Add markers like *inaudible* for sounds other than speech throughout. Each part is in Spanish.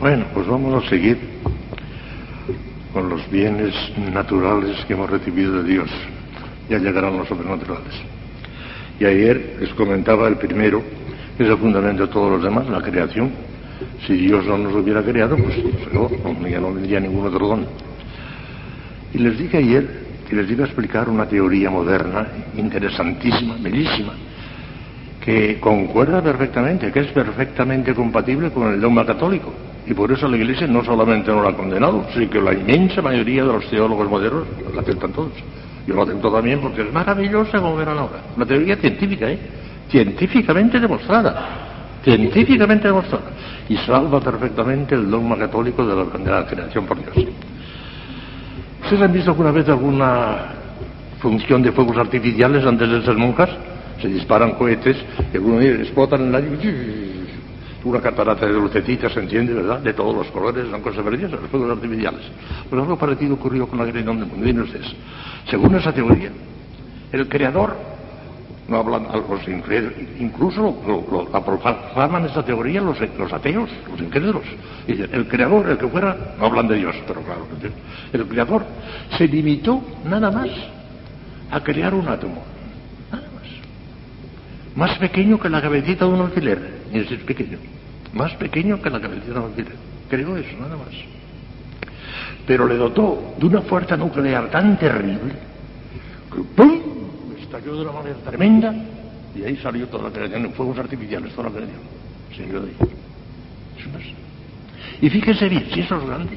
Bueno, pues vamos a seguir con los bienes naturales que hemos recibido de Dios. Ya llegarán los sobrenaturales. Y ayer les comentaba el primero, es el fundamento de todos los demás, la creación. Si Dios no nos hubiera creado, pues no, ya no vendría ningún otro don. Y les dije ayer que les iba a explicar una teoría moderna, interesantísima, bellísima, que concuerda perfectamente, que es perfectamente compatible con el dogma católico. Y por eso la Iglesia no solamente no la ha condenado, sino que la inmensa mayoría de los teólogos modernos la aceptan todos. Yo lo acepto también porque es maravillosa como verán ahora. Una teoría científica, ¿eh? Científicamente demostrada. Científicamente demostrada. Y salva perfectamente el dogma católico de la, de la creación por Dios. ¿Ustedes han visto alguna vez alguna función de fuegos artificiales antes de ser monjas? Se disparan cohetes y algunos explotan en el. Una catarata de lucecitas, se entiende, ¿verdad? De todos los colores, son cosas preciosas, los fuegos artificiales. Pues algo parecido ocurrió con la mundo. Miren ustedes, según esa teoría, el creador, no hablan los incrédulos, incluso lo, lo, esa teoría los, los, ateos, los incrédulos. Dicen, el creador, el que fuera, no hablan de Dios, pero claro, el creador se limitó nada más a crear un átomo. Nada más. Más pequeño que la cabecita de un alfiler. Y ese es pequeño. Más pequeño que la cabecita de un alfiler. Creó eso, nada más. Pero le dotó de una fuerza nuclear tan terrible que ¡pum! estalló de una manera tremenda y ahí salió toda la creación en fuegos artificiales, toda la creación. Se de ahí. Y fíjense bien, si eso es grande,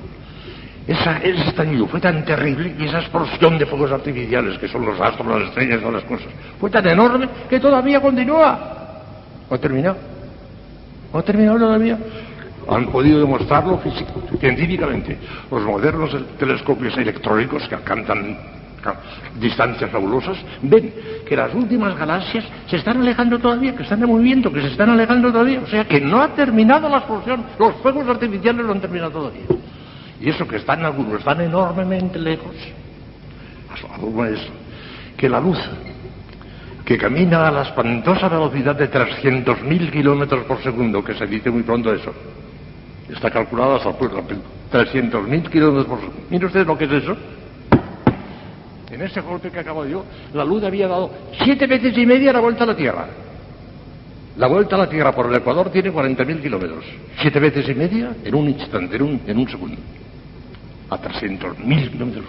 esa, ese estallido fue tan terrible y esa explosión de fuegos artificiales, que son los astros, las estrellas, todas las cosas, fue tan enorme que todavía continúa. ¿O ha terminado? ¿O ha terminado todavía? Han podido demostrarlo científicamente. Los modernos telescopios electrónicos que alcanzan distancias fabulosas, ven que las últimas galaxias se están alejando todavía, que están en movimiento, que se están alejando todavía. O sea que no ha terminado la explosión. Los fuegos artificiales no han terminado todavía. Y eso que están algunos, están enormemente lejos. La es que la luz, que camina a la espantosa velocidad de 300.000 kilómetros por segundo, que se dice muy pronto eso, está calculada hasta 300.000 kilómetros por segundo. Mire usted lo que es eso. En ese golpe que acabo yo, la luz había dado siete veces y media la vuelta a la Tierra. La vuelta a la Tierra por el Ecuador tiene 40.000 kilómetros. Siete veces y media en un instante, en un, en un segundo. A 300.000 kilómetros.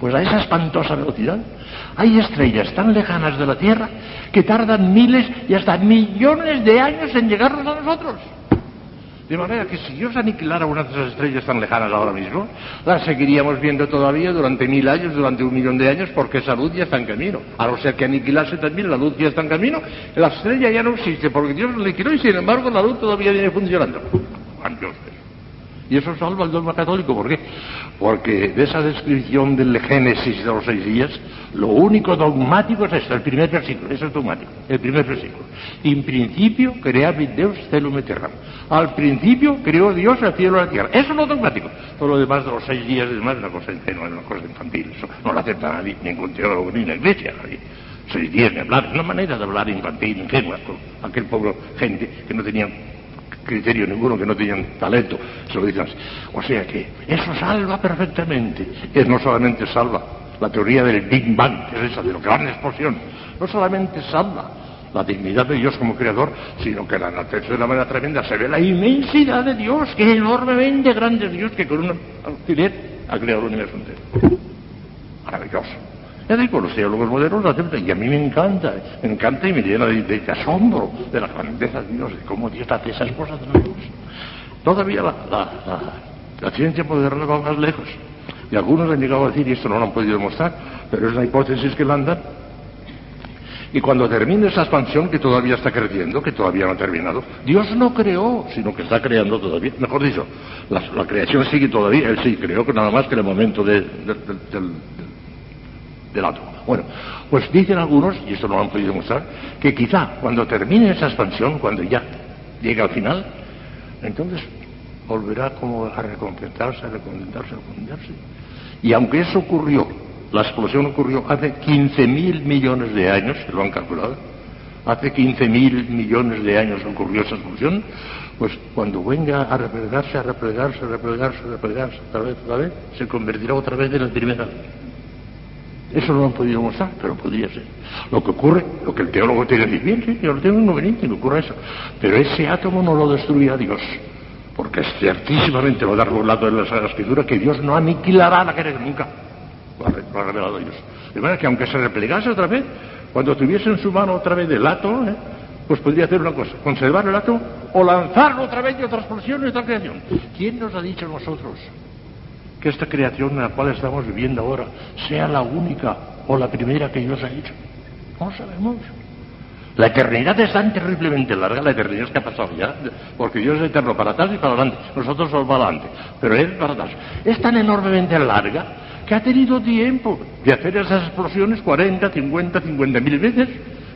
Pues a esa espantosa velocidad hay estrellas tan lejanas de la Tierra que tardan miles y hasta millones de años en llegarnos a nosotros. De manera que si Dios aniquilara una de esas estrellas tan lejanas ahora mismo, las seguiríamos viendo todavía durante mil años, durante un millón de años, porque esa luz ya está en camino. A no ser que aniquilase también, la luz ya está en camino, la estrella ya no existe, porque Dios la aniquiló y sin embargo la luz todavía viene funcionando. Y eso salva el dogma católico, ¿por qué? Porque de esa descripción del Génesis de los seis días, lo único dogmático es esto, el primer versículo, eso es dogmático, el primer versículo. En principio creaba Dios celum terra. Al principio creó Dios el cielo y la tierra. Eso es lo dogmático. Todo lo demás de los seis días es más una cosa ingenua, una cosa infantil. Eso no lo acepta nadie, ningún teólogo, ni la iglesia, nadie. Seis días de hablar, una manera de hablar infantil, ingenua, con aquel pueblo, gente que no tenía criterio ninguno, que no tenían talento, se lo dicen así. O sea que eso salva perfectamente. Es no solamente salva la teoría del Big Bang, que es esa, de la gran explosión, no solamente salva la dignidad de Dios como creador, sino que la naturaleza de una manera tremenda se ve la inmensidad de Dios, que es enormemente grande Dios, que con un alfiler ha creado el universo entero. Maravilloso. Ya digo, los teólogos modernos lo aceptan y a mí me encanta, me encanta y me llena de, asombro de la grandeza de Dios, de cómo Dios hace esas cosas de. Todavía la, la, la, ciencia moderna va más lejos. Y algunos han llegado a decir, y esto no lo han podido demostrar, pero es una hipótesis que lanzan, y cuando termine esa expansión que todavía está creciendo, que todavía no ha terminado, Dios no creó, sino que está creando todavía. Mejor dicho, la, creación sigue todavía, Él sí creó, que nada más que en el momento del, Bueno, pues dicen algunos, y esto no lo han podido demostrar, que quizá cuando termine esa expansión, cuando ya llegue al final, entonces volverá como a recompensarse, a recompensarse, a recompensarse. Y aunque eso ocurrió, la explosión ocurrió hace 15.000 millones de años, que lo han calculado, hace 15 mil millones de años ocurrió esa expulsión, pues cuando venga a replegarse, a replegarse, a replegarse, a replegarse, otra vez, otra vez, se convertirá otra vez en la primera Eso no lo han podido mostrar, pero podría ser. Lo que ocurre, lo que el teólogo tiene que decir, bien, sí, yo lo tengo inconveniente, que ocurra eso. Pero ese átomo no lo destruirá Dios, porque es ciertísimamente lo da lado de la Sagrada Escritura que Dios no aniquilará la guerra nunca. Lo ha, revelado Dios. De manera que aunque se replegase otra vez, cuando tuviese en su mano otra vez el átomo, ¿eh? pues podría hacer una cosa, conservar el átomo o lanzarlo otra vez y otra explosión y otra creación. ¿Quién nos ha dicho a nosotros que esta creación en la cual estamos viviendo ahora sea la única o la primera que Dios ha hecho? No sabemos. La eternidad es tan terriblemente larga, la eternidad es que ha pasado ya, porque Dios es eterno para atrás y para adelante, nosotros somos para adelante, pero Él para atrás. Es tan enormemente larga que ha tenido tiempo de hacer esas explosiones 40, 50, 50 mil veces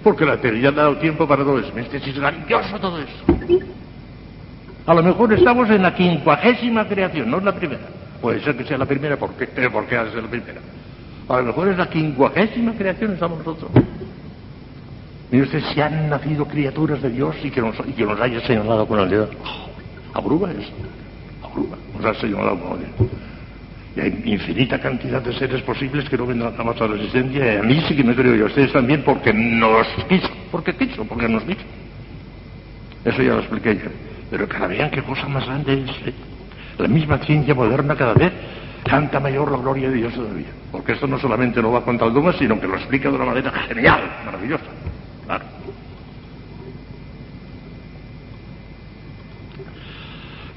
porque la eternidad ha dado tiempo para todo eso. Este es grandioso todo eso. A lo mejor estamos en la quincuagésima creación, no en la primera. Puede ser que sea la primera, ¿por qué? Pero ¿por qué ha de ser la primera? A lo mejor es la quincuagésima creación, estamos nosotros. Mire usted, si han nacido criaturas de Dios y que nos, y que haya señalado con el dedo. Oh, abruma eso. Abruma. Nos ha señalado con el dedo. Y hay infinita cantidad de seres posibles que no vendrán jamás a la existencia. Y a mí sí que me creo yo, a ustedes también, porque nos quiso. Porque quiso, porque nos quiso. Eso ya lo expliqué yo. Pero cada vean qué cosa más grande es. ¿eh? La misma ciencia moderna cada vez canta mayor la gloria de Dios todavía. Porque esto no solamente no va contra el dogma, sino que lo explica de una manera genial, maravillosa. Claro.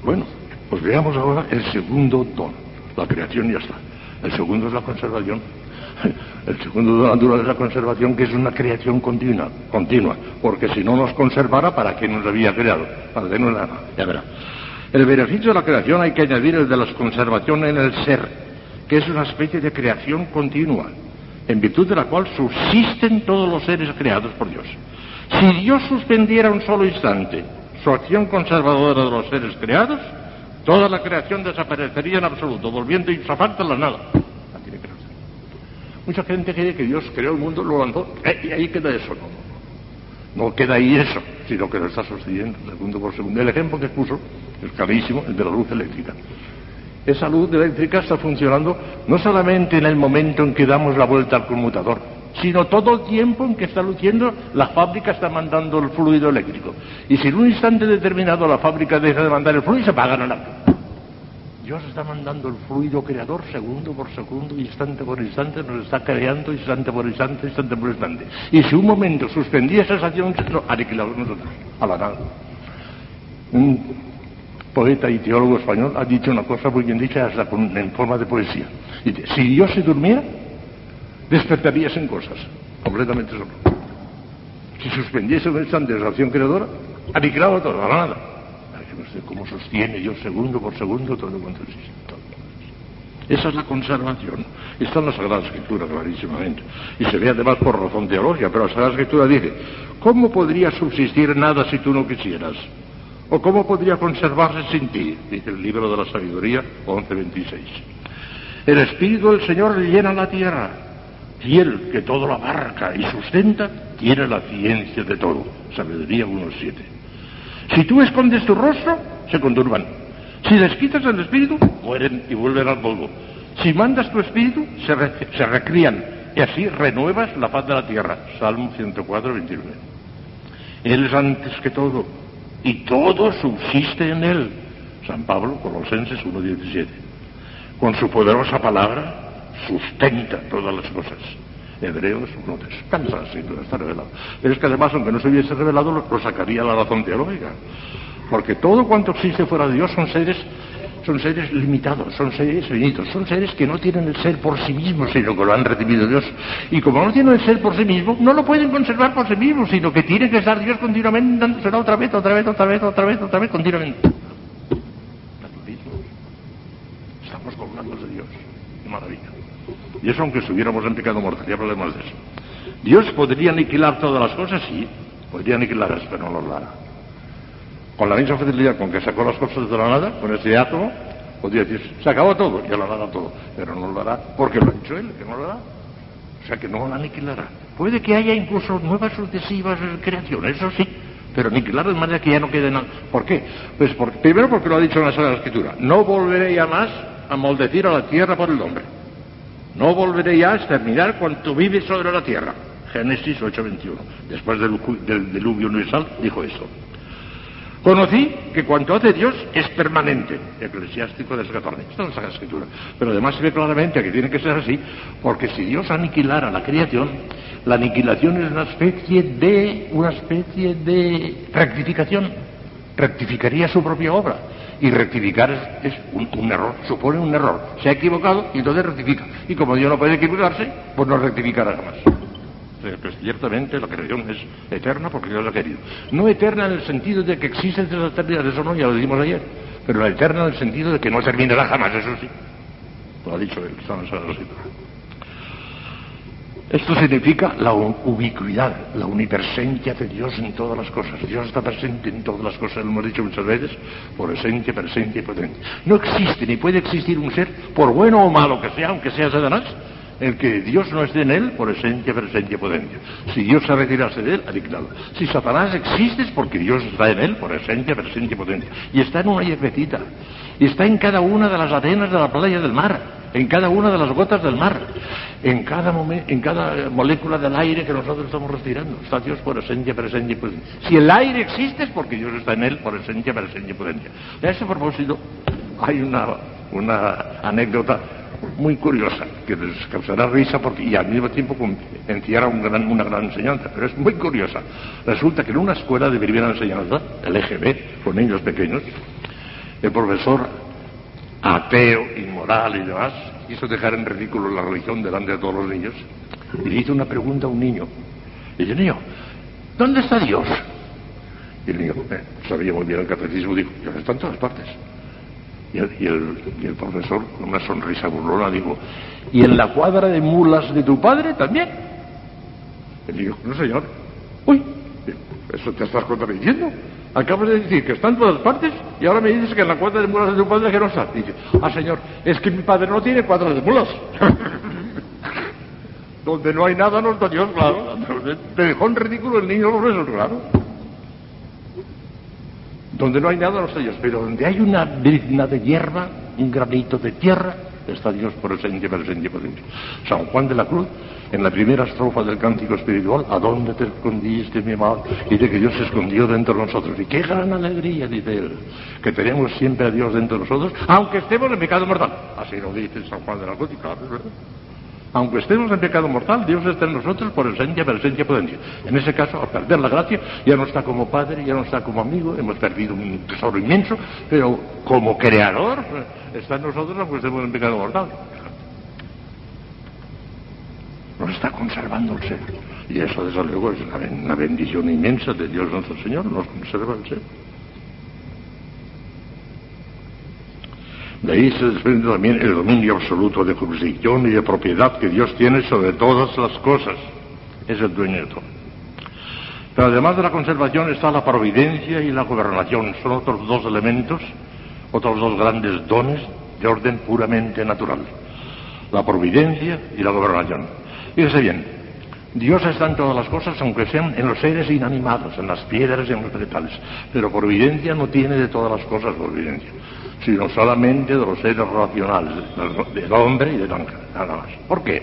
Bueno, pues veamos ahora el segundo don. La creación ya está. El segundo es la conservación. *laughs* El segundo la natural es la conservación, que es una creación continua, continua. Porque si no nos conservara, ¿para qué nos había creado? Para que no nada. Ya verá. El beneficio de la creación hay que añadir el de la conservación en el ser, que es una especie de creación continua, en virtud de la cual subsisten todos los seres creados por Dios. Si Dios suspendiera un solo instante su acción conservadora de los seres creados, Toda la creación desaparecería en absoluto, volviendo falta a la nada. Mucha gente cree que Dios creó el mundo, lo lanzó, eh, y ahí queda eso. No, queda ahí eso, sino que lo está sosteniendo segundo por segundo. El ejemplo que puso es clarísimo, el de la luz eléctrica. Esa luz eléctrica está funcionando no solamente en el momento en que damos la vuelta al conmutador, sino todo el tiempo en que está luciendo, la fábrica está mandando el fluido eléctrico. Y si en un instante determinado la fábrica deja de mandar el fluido, se apaga la lámpara. Dios está mandando el fluido creador segundo por segundo, instante por instante, nos está creando instante por instante, instante por instante. Y si un momento suspendía esa acción, no, aniquilamos nosotros, a la nada. Un poeta y teólogo español ha dicho una cosa muy bien dicha, hasta en forma de poesía. Dice, si Dios se durmiera, despertarías en cosas, completamente solo. Si suspendiese un instante de la acción creadora, aniquilaba todo, a la nada. No sé cómo sostiene Dios segundo por segundo todo cuanto existe. Esa es la conservación. Está en la Sagrada Escritura, clarísimamente. Y se ve además por razón teológica, pero la Sagrada Escritura dice, ¿cómo podría subsistir nada si tú no quisieras? ¿O cómo podría conservarse sin ti? Dice el libro de la sabiduría 11.26. El Espíritu del Señor llena la tierra y Él, que todo lo abarca y sustenta, tiene la ciencia de todo. Sabiduría 1.7. Si tú escondes tu rostro, se conturban. Si les quitas el espíritu, mueren y vuelven al polvo. Si mandas tu espíritu, se, se recrían y así renuevas la paz de la tierra. Salmo 104, 29. Él es antes que todo y todo subsiste en Él. San Pablo, Colosenses 1.17. Con su poderosa palabra sustenta todas las cosas. Hebreos no descansa todo está revelado. Pero es que además, aunque no se hubiese revelado, lo, sacaría la razón teológica. Porque todo cuanto existe fuera de Dios son seres son seres limitados, son seres finitos, son seres que no tienen el ser por sí mismos, sino que lo han recibido Dios. Y como no tienen el ser por sí mismos, no lo pueden conservar por sí mismos, sino que tiene que estar Dios continuamente dándoselo otra vez, otra vez, otra vez, otra vez, otra vez, continuamente. Estamos colgando de Dios. Maravilla. Y eso aunque estuviéramos en pecado mortal, ya hablaremos de eso. Dios podría aniquilar todas las cosas, sí, podría aniquilarlas, pero no lo hará. Con la misma facilidad con que sacó las cosas de la nada, con ese átomo, podría decir, se acabó todo, ya lo hará todo, pero no lo hará, porque lo ha hecho él, que no lo hará. O sea que no lo aniquilará. Puede que haya incluso nuevas sucesivas creaciones, eso sí, pero aniquilar de manera que ya no quede nada. ¿Por qué? Pues primero porque lo ha dicho en la Sagrada Escritura. No volveré ya más a maldecir a la tierra por el hombre. No volveré ya a exterminar cuanto vive sobre la tierra. Génesis 8:21. Después del, del diluvio universal dijo esto. Conocí que cuanto hace Dios es permanente, eclesiástico de 14. Esto es la escritura. Pero además se ve claramente que tiene que ser así, porque si Dios aniquilara la creación, la aniquilación es una especie de, una especie de rectificación. Rectificaría su propia obra. Y rectificar es, un, un, error, supone un error. Se ha equivocado y entonces rectifica. Y como Dios no puede equivocarse, pues no rectificará jamás que ciertamente la creación es eterna porque Dios la ha querido. No eterna en el sentido de que existe desde la eternidad, eso no, ya lo dijimos ayer, pero la eterna en el sentido de que no terminará jamás, eso sí. Lo ha dicho está en la Esto significa la ubicuidad, la unipresencia de Dios en todas las cosas. Dios está presente en todas las cosas, lo hemos dicho muchas veces, por esencia, presencia y potencia. No existe ni puede existir un ser, por bueno o malo que sea, aunque sea Satanás, el que Dios no esté en él por esencia, presencia y potencia. Si Dios se retirase de él, aniquilado. Si Satanás existe es porque Dios está en él por esencia, presencia y potencia. Y está en una hierbecita. Y está en cada una de las arenas de la playa del mar. En cada una de las gotas del mar. En cada, en cada molécula del aire que nosotros estamos respirando. Está Dios por esencia, presencia y potencia. Si el aire existe es porque Dios está en él por esencia, presencia y potencia. A ese propósito hay una, una anécdota muy curiosa, que les causará risa porque, y al mismo tiempo encierra una gran enseñanza, pero es muy curiosa. Resulta que en una escuela de primera enseñanza, el EGB, con niños pequeños, el profesor ateo, inmoral y demás, quiso dejar en ridículo la religión delante de todos los niños y le hizo una pregunta a un niño. Y dice, niño, ¿dónde está Dios? Y el niño eh, sabía muy bien el catecismo, dijo, Dios está en todas partes. Y el, profesor, con una sonrisa burlona, dijo, ¿y en la cuadra de mulas de tu padre también? Él dijo, no señor. Uy, eso te estás contradiciendo. Acabas de decir que está en todas partes y ahora me dices que en la cuadra de mulas de tu padre que no está. dice, ah señor, es que mi padre no tiene cuadra de mulas. *laughs* Donde no hay nada no está Dios, claro. Te dejó en ridículo el niño profesor, claro. Donde no hay nada no está Dios, pero donde hay una brizna de hierba, un granito de tierra, está Dios por el presencia y potencia. San Juan de la Cruz, en la primera estrofa del cántico espiritual, ¿a dónde te escondiste, mi amado? Dice que Dios se escondió dentro de nosotros. Y qué gran alegría, dice él, que tenemos siempre a Dios dentro de nosotros, aunque estemos en pecado mortal. Así lo dice San Juan de la Cruz, y verdad. Aunque estemos en pecado mortal, Dios está en nosotros por esencia, presencia, potencia. En ese caso, al perder la gracia, ya no está como padre, ya no está como amigo, hemos perdido un tesoro inmenso, pero como creador está en nosotros aunque estemos en pecado mortal. Está conservando el ser. Y eso, desde luego, es una bendición inmensa de Dios nuestro Señor, nos conserva el ser. De ahí se desprende también el dominio absoluto de jurisdicción y de propiedad que Dios tiene sobre todas las cosas. Es el dueño de todo. Pero además de la conservación está la providencia y la gobernación. Son otros dos elementos, otros dos grandes dones de orden puramente natural. La providencia y la gobernación. Fíjese bien, Dios está en todas las cosas, aunque sean en los seres inanimados, en las piedras y en los vegetales. Pero providencia no tiene de todas las cosas providencia sino solamente de los seres racionales, del hombre y del ángel, nada más. ¿Por qué?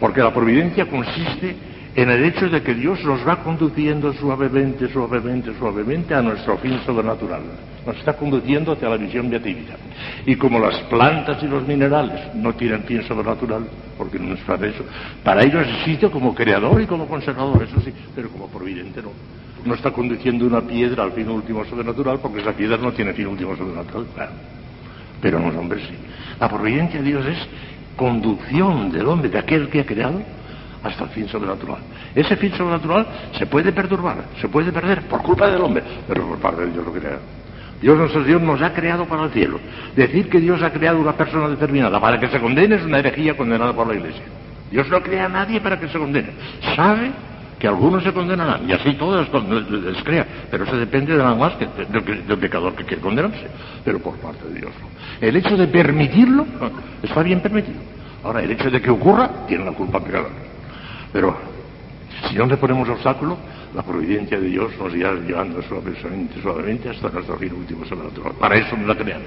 Porque la providencia consiste en el hecho de que Dios nos va conduciendo suavemente, suavemente, suavemente a nuestro fin sobrenatural. Nos está conduciendo hacia la visión beatífica. Y como las plantas y los minerales no tienen fin sobrenatural, porque no es para eso, para ellos existe como creador y como conservador, eso sí, pero como providente no no está conduciendo una piedra al fin último sobrenatural porque esa piedra no tiene fin último sobrenatural, claro. Pero los hombres sí. La providencia de Dios es conducción del hombre, de aquel que ha creado, hasta el fin sobrenatural. Ese fin sobrenatural se puede perturbar, se puede perder por culpa del hombre, pero por parte de Dios lo crea. Dios Dios nos ha creado para el cielo. Decir que Dios ha creado una persona determinada para que se condene es una herejía condenada por la Iglesia. Dios no crea a nadie para que se condene. Sabe que algunos se condenarán, y así todos les, crea, pero eso depende de nada más que del, pecador que quiere condenarse, pero por parte de Dios. El hecho de permitirlo *laughs* está bien permitido. Ahora, el hecho de que ocurra, tiene la culpa el pecador. Pero Si no le ponemos obstáculo, la providencia de Dios nos irá llevando suavemente, suavemente hasta nuestro fin último sobrenatural. Para eso nos ha creado.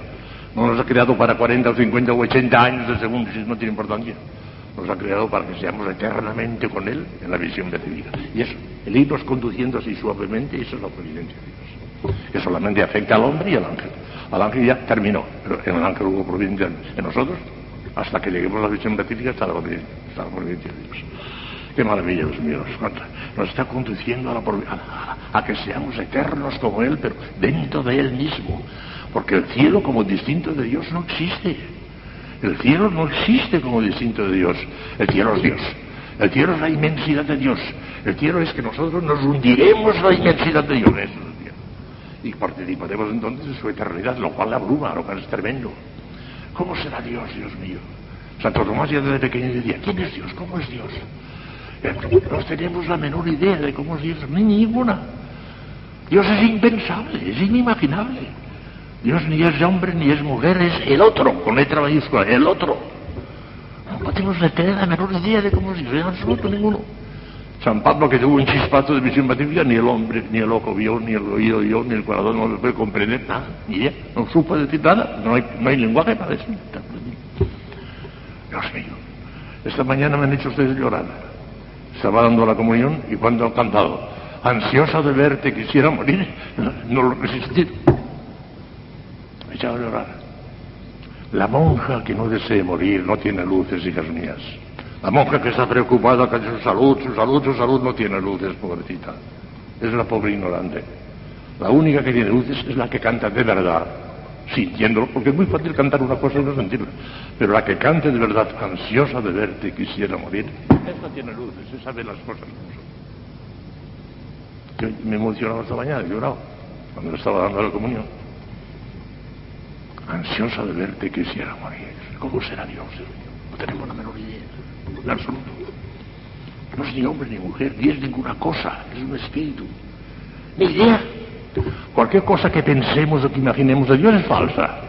No nos ha creado para 40 o 50 o 80 años de segundo, si no tiene importancia. Nos ha creado para que seamos eternamente con Él en la visión vida. Y eso, el irnos conduciendo así suavemente, eso es la providencia de Dios. Que solamente afecta al hombre y al ángel. Al ángel ya terminó, pero en el ángel hubo providencia en nosotros, hasta que lleguemos a la visión beatífica está la providencia, de Dios. Qué maravilla, Dios mío, nos está conduciendo a, la, a, que seamos eternos como Él, pero dentro de Él mismo. Porque el cielo como distinto de Dios no existe. El cielo no existe como distinto de Dios. El cielo es Dios. El cielo es la inmensidad de Dios. El cielo es que nosotros nos hundiremos en la inmensidad de Dios. Y participaremos entonces de su eternidad, lo cual la abruma, lo cual es tremendo. ¿Cómo será Dios, Dios mío? Santo Tomás ya desde pequeño decía, ¿quién es Dios? ¿Cómo es Dios? No tenemos la menor idea de cómo es Dios, ni ninguna. Dios es impensable, es inimaginable. Dios ni es hombre ni es mujer, es el otro, con letra mayúscula, el otro. No tenemos la menor idea de cómo es Dios, en absoluto ninguno. San Pablo que tuvo un chispazo de visión pacífica, ni el hombre, ni el ojo vio, ni el oído vio, ni el corazón no lo puede comprender, nada, ni idea, no supo decir nada, no hay, no hay lenguaje para decir. Dios mío, esta mañana me han hecho ustedes llorar. Estaba dando la comunión y cuando han cantado, ansiosa de verte quisiera morir, no, lo resistí. Me he echado a llorar. La monja que no desee morir no tiene luces, hijas mías. La monja que está preocupada con su salud, su salud, su salud no tiene luces, pobrecita. Es la pobre ignorante. La única que tiene luces es la que canta de verdad, sintiéndolo, porque es muy fácil cantar una cosa y no sentirla. Pero la que cante de verdad, ansiosa de verte, quisiera morir, esa tiene luces, esa ve las cosas. Yo me emocionaba esta mañana, he llorado, cuando le estaba dando la comunión. Ansiosa de verte, quisiera morir. ¿Cómo será Dios? No tenemos la menor idea en absoluto. No es ni hombre ni mujer, ni es ninguna cosa, es un espíritu. Ni idea. Cualquier cosa que pensemos o que imaginemos de Dios es falsa.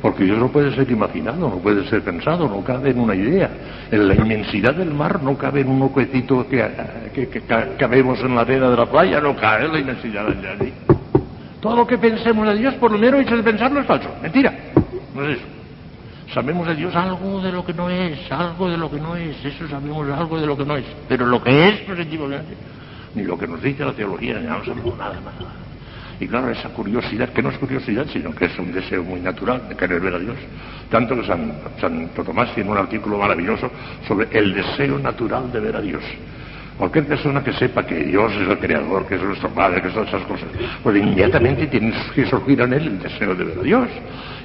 Porque Dios no puede ser imaginado, no puede ser pensado, no cabe en una idea. En la inmensidad del mar no cabe en un huequecito que, que, en la arena de la playa, no cabe en la inmensidad del mar. Todo lo que pensemos de Dios, por lo menos hecho de pensarlo, es falso. Mentira. No es eso. Sabemos de Dios algo de lo que no es, algo de lo que no es, eso sabemos algo de lo que no es. Pero lo que es, positivamente, ni lo que nos dice la teología, ya no sabemos nada más. Y claro, esa curiosidad, que no es curiosidad, sino que es un deseo muy natural de querer ver a Dios. Tanto que San, Santo Tomás tiene un artículo maravilloso sobre el deseo natural de ver a Dios. Cualquier persona que sepa que Dios es el creador, que es nuestro Padre, que son esas cosas, pues inmediatamente tiene que surgir en él el deseo de ver a Dios.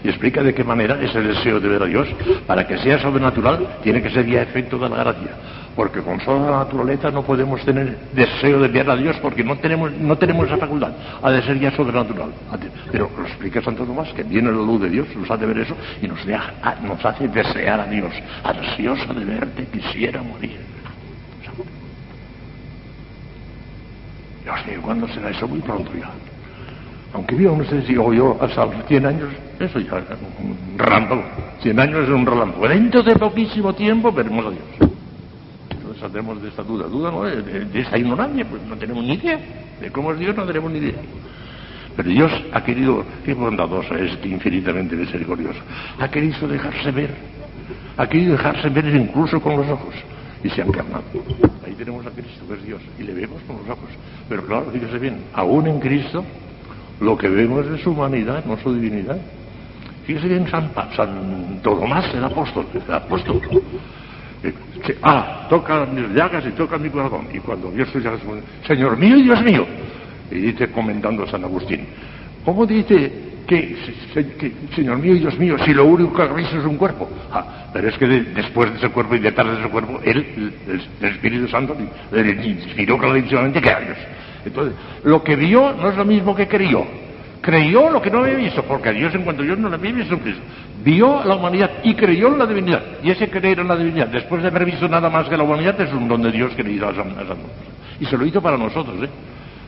Y explica de qué manera ese deseo de ver a Dios, para que sea sobrenatural, tiene que ser ya efecto de la gracia. Porque con sola la naturaleza no podemos tener deseo de ver a Dios porque no tenemos, no tenemos esa facultad. Ha de ser ya sobrenatural. Pero lo explica Santo Tomás, que viene la luz de Dios, nos hace ver eso y nos, nos hace desear a Dios. Ansiosa de verte, quisiera morir. Dios mío, ¿cuándo será eso? Muy pronto ya. Aunque viva sé si yo hasta 100 años, eso ya es un relámpago. 100 años es un relámpago. Dentro de poquísimo tiempo veremos a Dios. Saldremos de esta duda. Duda no de, esta ignorancia, pues no tenemos ni idea. De cómo es Dios no tenemos ni idea. Pero Dios ha querido, qué bondadoso es, infinitamente misericordioso, ha querido dejarse ver. Ha querido dejarse ver incluso con los ojos. Y se ha encarnado. Ahí tenemos a Cristo, que es Dios, y le vemos con los ojos. Pero claro, fíjese bien, aún en Cristo lo que vemos es su humanidad, no su divinidad. Fíjese bien San, Santo Tomás, el apóstol, el apóstol. Eh, ah, toca mis llagas y toca mi corazón. Y cuando vio sus llagas, Señor mío y Dios mío. Y dice comentando a San Agustín, ¿cómo dice que, Señor mío y Dios mío, si lo único que visto es un cuerpo? Ah, pero es que después de ese cuerpo y detrás de ese cuerpo, él, el, Espíritu Santo, le inspiró clarísimamente que a Dios. Entonces, lo que vio no es lo mismo que creyó. Creyó lo que no había visto, porque a Dios en cuanto Dios no lo había visto Vio la humanidad y creyó en la divinidad. Y ese creer en la divinidad, después de haber visto nada más que la humanidad, es un don de Dios que le hizo a San, Y se lo hizo para nosotros, ¿eh?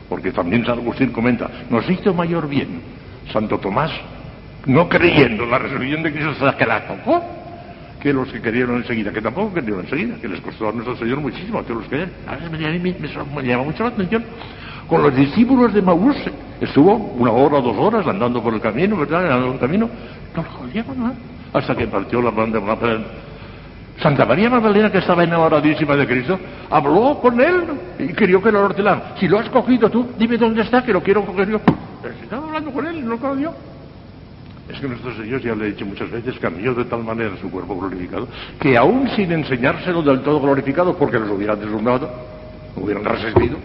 Porque también San Agustín comenta, nos hizo mayor bien Santo Tomás, no creyendo en la resurrección de Cristo hasta que la tocó, que los que querían enseguida, que tampoco querían enseguida, que les costó a nuestro Señor muchísimo, a todos los que A veces me, me, me, llama mucho la atención. Con los discípulos de Maús estuvo una hora dos horas andando por el camino, ¿verdad? Andando por el camino, no lo jodía nada. Hasta que partió la banda, Santa María Magdalena, que estaba enamoradísima de Cristo, habló con él y quería que lo ordenaran. Si lo has cogido tú, dime dónde está, que lo quiero coger yo. Pero si estaba hablando con él no lo cogió. Es que nuestro Señor, ya le he dicho muchas veces, cambió de tal manera su cuerpo glorificado, que aún sin enseñárselo del todo glorificado, porque los hubieran deslumbrado, hubieran resistido,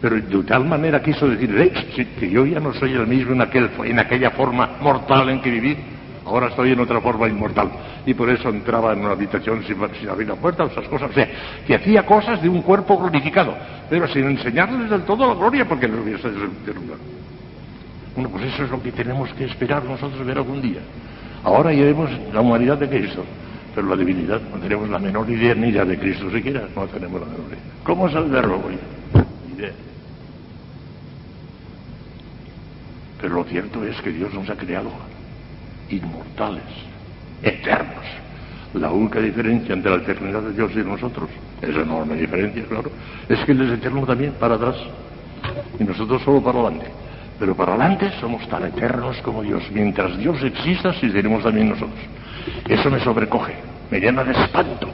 pero de tal manera quiso decir, que yo ya no soy el mismo en, aquel, en aquella forma mortal en que viví, ahora estoy en otra forma inmortal. Y por eso entraba en una habitación sin, abrir la puerta, esas cosas. O sea, que hacía cosas de un cuerpo glorificado, pero sin enseñarles del todo la gloria, porque no hubiese deslumbrado. Bueno, pues eso es lo que tenemos que esperar nosotros ver algún día. Ahora ya vemos la humanidad de Cristo, pero la divinidad no tenemos la menor idea ni idea de Cristo siquiera, no tenemos la menor idea. ¿Cómo es el verbo. Pero lo cierto es que Dios nos ha creado inmortales, eternos. La única diferencia entre la eternidad de Dios y nosotros, es enorme diferencia, claro, es que Él es eterno también para atrás y nosotros solo para adelante. Pero para adelante somos tan eternos como Dios. Mientras Dios exista, si seremos también nosotros. Eso me sobrecoge, me llena de espanto.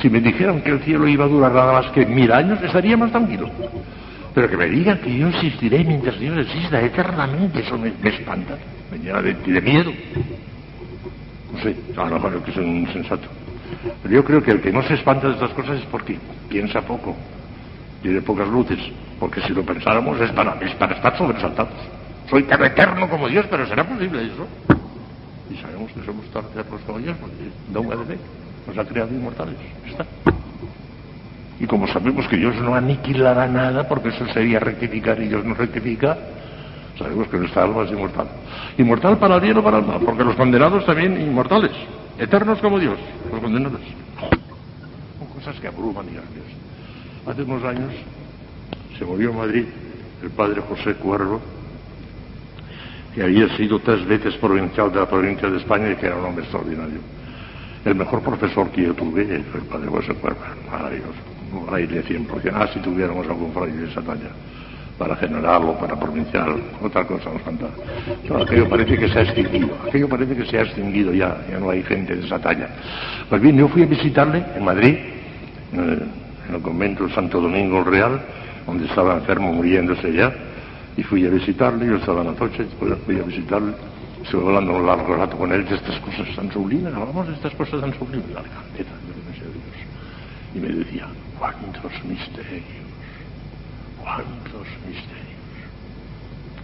Si me dijeran que el cielo iba a durar nada más que mil años, estaría más tranquilo. Pero que me digan que yo existiré mientras Dios exista eternamente, eso me, espanta, me llena de, miedo. No sé, a lo mejor es que soy un insensato. Pero yo creo que el que no se espanta de estas cosas es porque piensa poco, tiene pocas luces. Porque si lo pensáramos es para, es para estar sobresaltados. Soy tan eterno como Dios, pero ¿será posible eso? Y sabemos que somos tan eternos como Dios, porque Don de fe nos ha creado inmortales. Está. Y como sabemos que Dios no aniquilará nada, porque eso sería rectificar y Dios no rectifica, sabemos que nuestra alma es inmortal. Inmortal para el bien o para el mal, porque los condenados también inmortales, eternos como Dios, los condenados. Son cosas que abruman Dios. Hace unos años se movió a Madrid el padre José Cuervo, que había sido tres veces provincial de la provincia de España y que era un hombre extraordinario. El mejor profesor que yo tuve el padre José Cuervo, maravilloso, un fraile 100%, ah, si tuviéramos algún fraile de esa talla. Para generarlo, para provincial, otra cosa nos falta. aquello parece que se ha extinguido, aquello parece que se ha extinguido ya, ya no hay gente de esa talla. Pues bien, yo fui a visitarle en Madrid, en el convento de Santo Domingo Real, donde estaba enfermo muriéndose ya, y fui a visitarle, yo estaba en la noche, fui a visitarle, estuve hablando un largo rato con él de estas cosas tan sublimes, hablamos de estas cosas tan sublimes, la grandeza de Dios. Y me decía, cuántos misterios, cuántos misterios,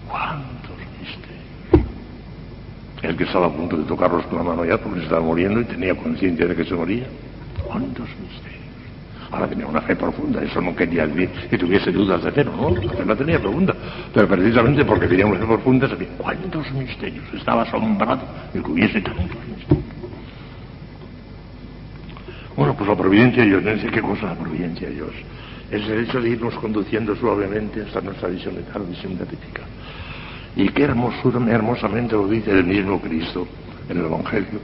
cuántos misterios. El que estaba a punto de tocarlos con la mano ya porque se estaba muriendo y tenía conciencia de que se moría. ¿Cuántos misterios? Ahora tenía una fe profunda, eso no quería decir que tuviese dudas de fe, no, fe la tenía profunda. Pero precisamente porque tenía una fe profunda, sabía cuántos misterios, estaba asombrado de que hubiese tantos misterios. Bueno, pues la providencia de Dios, no sé qué cosa la providencia de Dios. Es el hecho de irnos conduciendo suavemente hasta nuestra visión eterna, visión beatífica. Y qué hermosura, hermosamente lo dice el mismo Cristo en el Evangelio.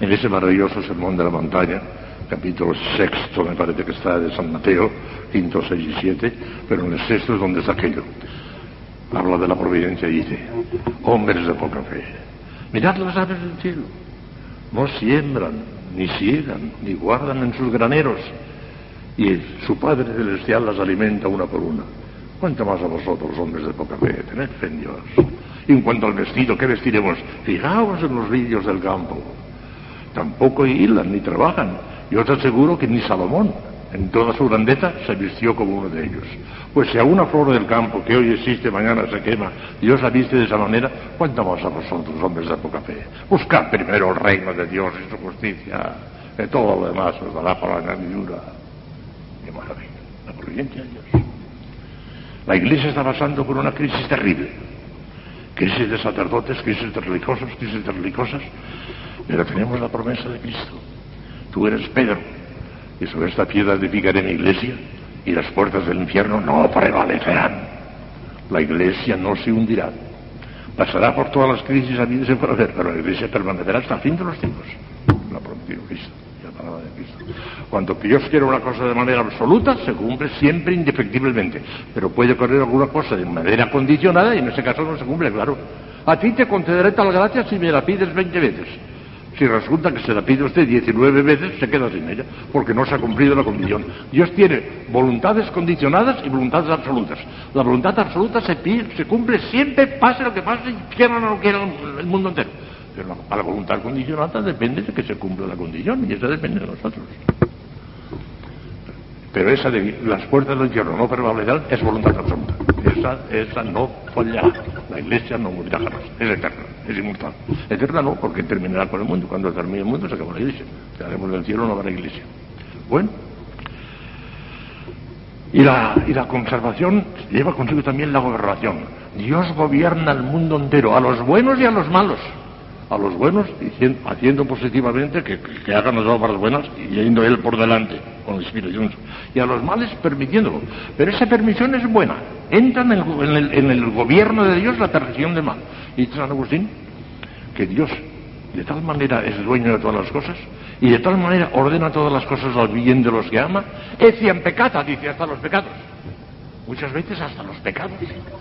En ese maravilloso sermón de la montaña, capítulo sexto, me parece que está de San Mateo, quinto, seis y siete, pero en el sexto es donde está aquello. Habla de la providencia y dice, hombres de poca fe, mirad las aves del cielo, no siembran, ni ciegan, ni guardan en sus graneros, y su Padre Celestial las alimenta una por una. ¿Cuánto más a vosotros, hombres de poca fe? Tened fe en. Y en cuanto al vestido, ¿qué vestiremos? Fijaos en los lirios del campo. Tampoco hilan ni trabajan, yo te aseguro que ni Salomón, en toda su grandeza, se vistió como uno de ellos. Pues si a una flor del campo que hoy existe, mañana se quema, Dios la viste de esa manera, ¿cuánto más a vosotros, hombres de poca fe? Buscad primero el reino de Dios y su justicia, que todo lo demás os dará para la añadidura. Qué maravilla, la providencia de Dios. La iglesia está pasando por una crisis terrible. Crisis de sacerdotes, crisis de religiosos, crisis de religiosas, pero tenemos la promesa de Cristo Tú eres Pedro, y sobre esta piedra edificaré mi iglesia, y las puertas del infierno no prevalecerán. La iglesia no se hundirá. Pasará por todas las crisis habidas y por haber, pero la iglesia permanecerá hasta el fin de los tiempos. La palabra de Cristo. Cuando Dios quiere una cosa de manera absoluta, se cumple siempre indefectiblemente. Pero puede ocurrir alguna cosa de manera condicionada y en ese caso no se cumple, claro. A ti te concederé tal gracia si me la pides 20 veces. Si resulta que se la pide usted 19 veces, se queda sin ella, porque no se ha cumplido la condición. Dios tiene voluntades condicionadas y voluntades absolutas. La voluntad absoluta se, se cumple siempre, pase lo que pase, quiera o no quiera el mundo entero. Pero la, la voluntad condicionada depende de que se cumpla la condición, y eso depende de nosotros. Pero esa de las puertas del infierno no prevalecerán es voluntad absoluta. Esa, esa no fallará. La iglesia no morirá jamás. Es eterna, es inmortal. Eterna no, porque terminará con el mundo. Cuando termine el mundo se acabó la iglesia. Quedaremos del cielo, no habrá iglesia. Bueno. Y la, y la conservación lleva consigo también la gobernación. Dios gobierna el mundo entero, a los buenos y a los malos a los buenos haciendo positivamente que, hagan las obras buenas y yendo Él por delante con el Espíritu Y a los males permitiéndolo. Pero esa permisión es buena. Entra en el, en el, gobierno de Dios la permisión del mal. Y San Agustín que Dios de tal manera es dueño de todas las cosas y de tal manera ordena todas las cosas al bien de los que ama. en pecata, dice hasta los pecados muchas veces hasta los pecados,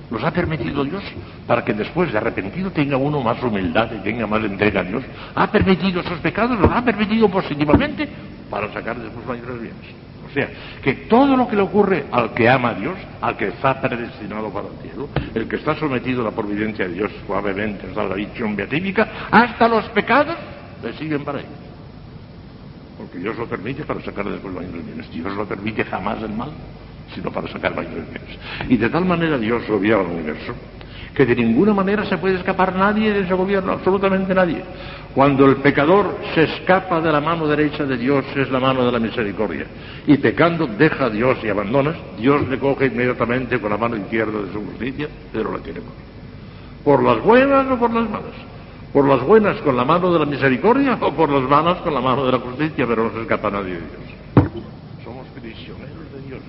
los ha permitido Dios para que después de arrepentido tenga uno más humildad y tenga más entrega a Dios. Ha permitido esos pecados, los ha permitido positivamente para sacar después mayores bienes. O sea, que todo lo que le ocurre al que ama a Dios, al que está predestinado para el cielo, el que está sometido a la providencia de Dios suavemente, hasta la visión beatífica, hasta los pecados le siguen para él. Porque Dios lo permite para sacar después mayores bienes. Dios lo permite jamás el mal sino para sacar mayores bienes. Y de tal manera Dios gobierna el universo que de ninguna manera se puede escapar nadie de ese gobierno, absolutamente nadie. Cuando el pecador se escapa de la mano derecha de Dios es la mano de la misericordia. Y pecando deja a Dios y abandonas, Dios le coge inmediatamente con la mano izquierda de su justicia, pero la tiene por. Las buenas o por las malas. Por las buenas con la mano de la misericordia o por las malas con la mano de la justicia, pero no se escapa nadie de Dios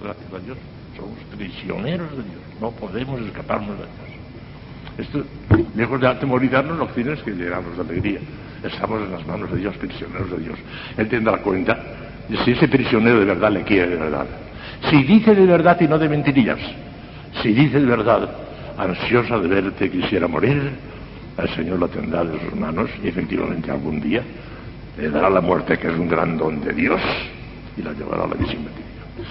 gracias a Dios, somos prisioneros de Dios, no podemos escaparnos de Dios. Esto, lejos de atemorizarnos, lo que es que llegamos de alegría. Estamos en las manos de Dios, prisioneros de Dios. Él tendrá cuenta de si ese prisionero de verdad le quiere de verdad. Si dice de verdad y no de mentirillas. Si dice de verdad, ansiosa de verte, quisiera morir, el Señor la tendrá de sus manos y efectivamente algún día le dará la muerte, que es un gran don de Dios, y la llevará a la visión